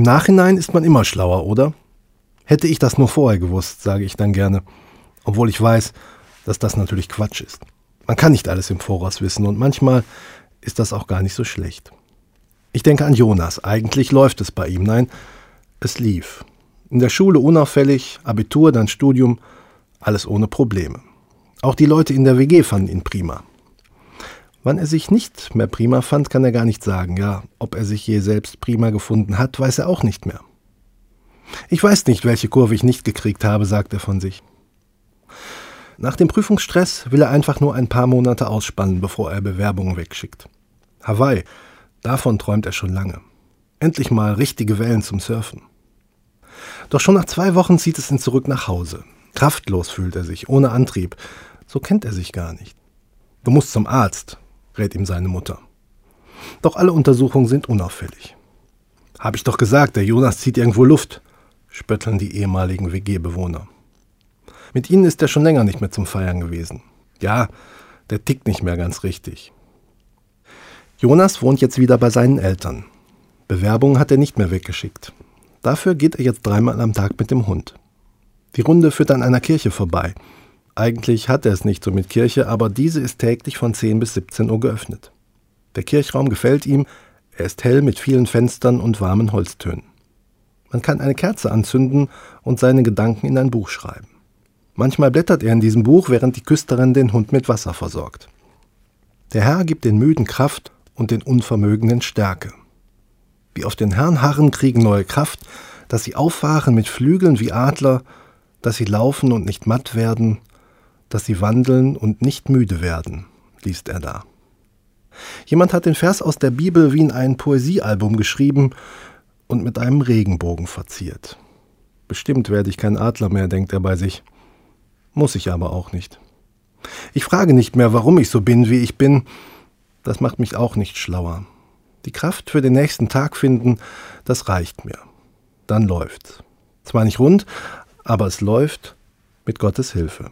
Im Nachhinein ist man immer schlauer, oder? Hätte ich das nur vorher gewusst, sage ich dann gerne, obwohl ich weiß, dass das natürlich Quatsch ist. Man kann nicht alles im Voraus wissen und manchmal ist das auch gar nicht so schlecht. Ich denke an Jonas. Eigentlich läuft es bei ihm. Nein, es lief. In der Schule unauffällig, Abitur, dann Studium, alles ohne Probleme. Auch die Leute in der WG fanden ihn prima. Wann er sich nicht mehr prima fand, kann er gar nicht sagen. Ja, ob er sich je selbst prima gefunden hat, weiß er auch nicht mehr. Ich weiß nicht, welche Kurve ich nicht gekriegt habe, sagt er von sich. Nach dem Prüfungsstress will er einfach nur ein paar Monate ausspannen, bevor er Bewerbungen wegschickt. Hawaii, davon träumt er schon lange. Endlich mal richtige Wellen zum Surfen. Doch schon nach zwei Wochen zieht es ihn zurück nach Hause. Kraftlos fühlt er sich, ohne Antrieb. So kennt er sich gar nicht. Du musst zum Arzt, rät ihm seine Mutter. Doch alle Untersuchungen sind unauffällig. Hab ich doch gesagt, der Jonas zieht irgendwo Luft, spötteln die ehemaligen WG-Bewohner. Mit ihnen ist er schon länger nicht mehr zum Feiern gewesen. Ja, der tickt nicht mehr ganz richtig. Jonas wohnt jetzt wieder bei seinen Eltern. Bewerbungen hat er nicht mehr weggeschickt. Dafür geht er jetzt dreimal am Tag mit dem Hund. Die Runde führt an einer Kirche vorbei. Eigentlich hat er es nicht so mit Kirche, aber diese ist täglich von 10 bis 17 Uhr geöffnet. Der Kirchraum gefällt ihm, er ist hell mit vielen Fenstern und warmen Holztönen. Man kann eine Kerze anzünden und seine Gedanken in ein Buch schreiben. Manchmal blättert er in diesem Buch, während die Küsterin den Hund mit Wasser versorgt. Der Herr gibt den Müden Kraft und den Unvermögenden Stärke. Wie auf den Herrn harren, kriegen neue Kraft, dass sie auffahren mit Flügeln wie Adler, dass sie laufen und nicht matt werden, dass sie wandeln und nicht müde werden, liest er da. Jemand hat den Vers aus der Bibel wie in ein Poesiealbum geschrieben und mit einem Regenbogen verziert. Bestimmt werde ich kein Adler mehr, denkt er bei sich. Muss ich aber auch nicht. Ich frage nicht mehr, warum ich so bin, wie ich bin. Das macht mich auch nicht schlauer. Die Kraft für den nächsten Tag finden, das reicht mir. Dann läuft's. Zwar nicht rund, aber es läuft mit Gottes Hilfe.